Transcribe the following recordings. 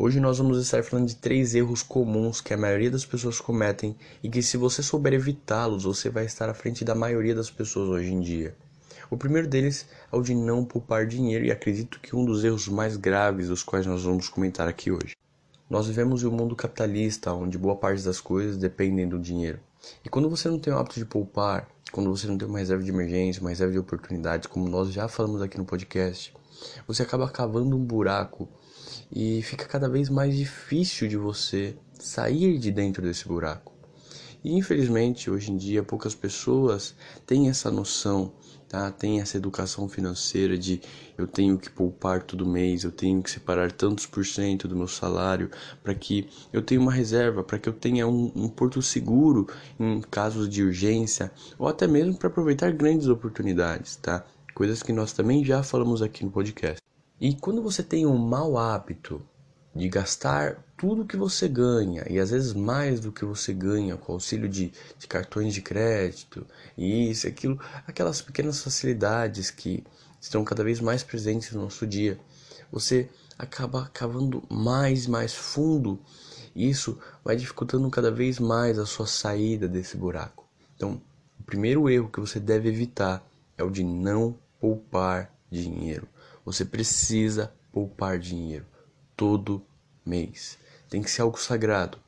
Hoje nós vamos estar falando de três erros comuns que a maioria das pessoas cometem e que, se você souber evitá-los, você vai estar à frente da maioria das pessoas hoje em dia. O primeiro deles é o de não poupar dinheiro, e acredito que um dos erros mais graves dos quais nós vamos comentar aqui hoje. Nós vivemos em um mundo capitalista onde boa parte das coisas dependem do dinheiro. E quando você não tem o hábito de poupar, quando você não tem uma reserva de emergência, uma reserva de oportunidades, como nós já falamos aqui no podcast, você acaba cavando um buraco e fica cada vez mais difícil de você sair de dentro desse buraco. E infelizmente, hoje em dia, poucas pessoas têm essa noção, tá? Tem essa educação financeira de eu tenho que poupar todo mês, eu tenho que separar tantos por cento do meu salário para que eu tenha uma reserva, para que eu tenha um, um porto seguro em casos de urgência ou até mesmo para aproveitar grandes oportunidades, tá? Coisas que nós também já falamos aqui no podcast. E quando você tem um mau hábito de gastar tudo que você ganha e às vezes mais do que você ganha com auxílio de, de cartões de crédito e isso, aquilo, aquelas pequenas facilidades que estão cada vez mais presentes no nosso dia, você acaba cavando mais e mais fundo e isso vai dificultando cada vez mais a sua saída desse buraco. Então, o primeiro erro que você deve evitar é o de não poupar dinheiro. Você precisa poupar dinheiro todo mês. Tem que ser algo sagrado.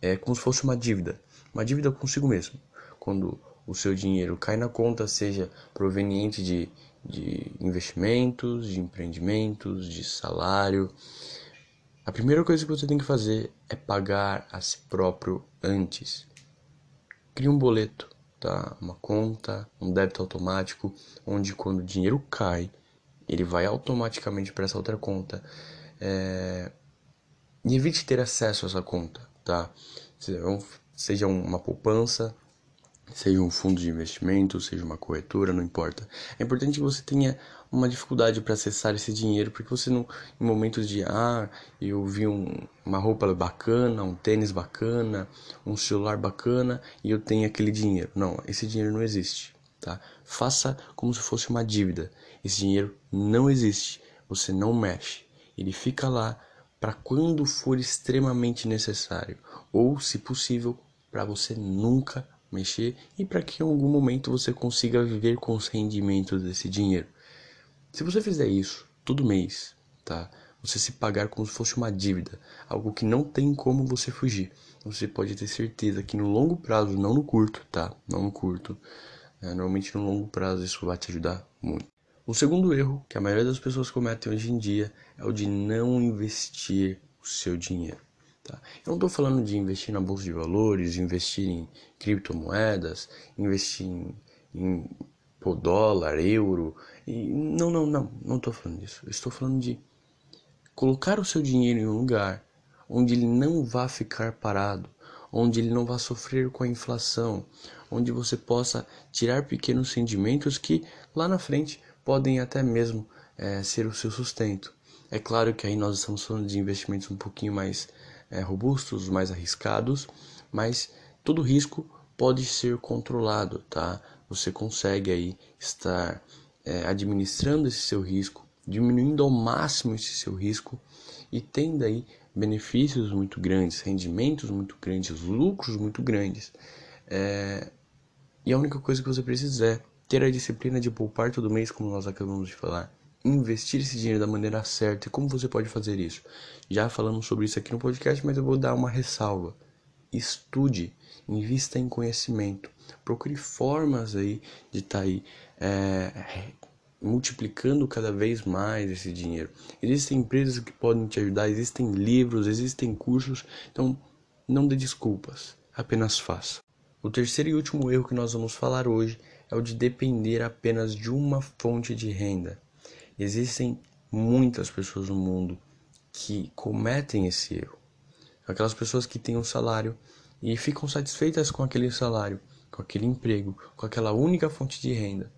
É como se fosse uma dívida, uma dívida consigo mesmo. Quando o seu dinheiro cai na conta, seja proveniente de, de investimentos, de empreendimentos, de salário, a primeira coisa que você tem que fazer é pagar a si próprio antes. Crie um boleto, tá? Uma conta, um débito automático, onde quando o dinheiro cai, ele vai automaticamente para essa outra conta. É... E evite ter acesso a essa conta, tá? Seja uma poupança, seja um fundo de investimento, seja uma corretora, não importa. É importante que você tenha uma dificuldade para acessar esse dinheiro, porque você não, em momentos de ah, eu vi um, uma roupa bacana, um tênis bacana, um celular bacana e eu tenho aquele dinheiro. Não, esse dinheiro não existe, tá? Faça como se fosse uma dívida. Esse dinheiro não existe, você não mexe. Ele fica lá para quando for extremamente necessário, ou, se possível, para você nunca mexer e para que em algum momento você consiga viver com os rendimentos desse dinheiro. Se você fizer isso todo mês, tá? Você se pagar como se fosse uma dívida, algo que não tem como você fugir. Você pode ter certeza que no longo prazo, não no curto, tá? Não no curto. É, normalmente no longo prazo isso vai te ajudar muito. O segundo erro que a maioria das pessoas cometem hoje em dia é o de não investir o seu dinheiro. Tá? Eu não estou falando de investir na bolsa de valores, investir em criptomoedas, investir em, em pô, dólar, euro. E, não, não, não, não estou falando disso. Eu estou falando de colocar o seu dinheiro em um lugar onde ele não vá ficar parado, onde ele não vá sofrer com a inflação, onde você possa tirar pequenos rendimentos que lá na frente podem até mesmo é, ser o seu sustento. É claro que aí nós estamos falando de investimentos um pouquinho mais é, robustos, mais arriscados, mas todo risco pode ser controlado, tá? Você consegue aí estar é, administrando esse seu risco, diminuindo ao máximo esse seu risco e tendo aí benefícios muito grandes, rendimentos muito grandes, lucros muito grandes. É... E a única coisa que você precisa é ter a disciplina de poupar todo mês, como nós acabamos de falar, investir esse dinheiro da maneira certa. E como você pode fazer isso? Já falamos sobre isso aqui no podcast, mas eu vou dar uma ressalva. Estude, invista em conhecimento, procure formas aí de estar tá aí é, multiplicando cada vez mais esse dinheiro. Existem empresas que podem te ajudar, existem livros, existem cursos, então não dê desculpas, apenas faça. O terceiro e último erro que nós vamos falar hoje é o de depender apenas de uma fonte de renda. Existem muitas pessoas no mundo que cometem esse erro. Aquelas pessoas que têm um salário e ficam satisfeitas com aquele salário, com aquele emprego, com aquela única fonte de renda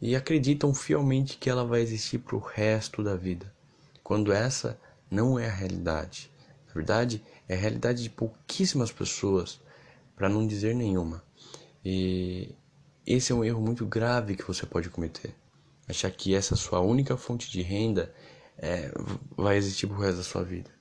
e acreditam fielmente que ela vai existir para o resto da vida, quando essa não é a realidade. Na verdade, é a realidade de pouquíssimas pessoas, para não dizer nenhuma. E esse é um erro muito grave que você pode cometer. Achar que essa sua única fonte de renda é, vai existir pro resto da sua vida.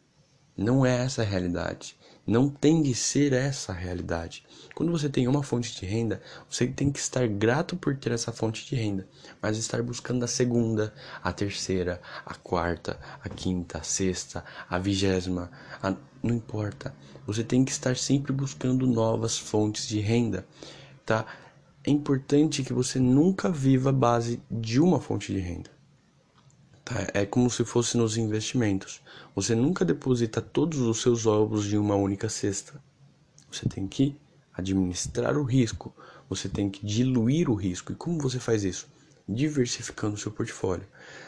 Não é essa a realidade. Não tem de ser essa a realidade. Quando você tem uma fonte de renda, você tem que estar grato por ter essa fonte de renda, mas estar buscando a segunda, a terceira, a quarta, a quinta, a sexta, a vigésima, a... não importa. Você tem que estar sempre buscando novas fontes de renda, tá? É importante que você nunca viva a base de uma fonte de renda. Tá? É como se fosse nos investimentos. Você nunca deposita todos os seus ovos em uma única cesta. Você tem que administrar o risco. Você tem que diluir o risco. E como você faz isso? Diversificando o seu portfólio.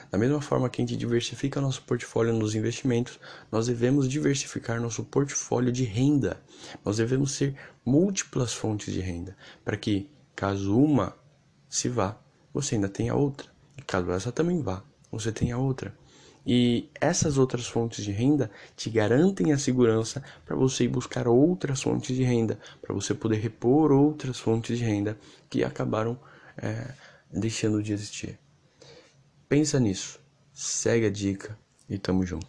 Da mesma forma que a gente diversifica nosso portfólio nos investimentos, nós devemos diversificar nosso portfólio de renda. Nós devemos ter múltiplas fontes de renda, para que, caso uma se vá, você ainda tenha outra. E caso essa também vá, você tem a outra. E essas outras fontes de renda te garantem a segurança para você ir buscar outras fontes de renda, para você poder repor outras fontes de renda que acabaram é, deixando de existir. Pensa nisso, segue a dica e tamo junto.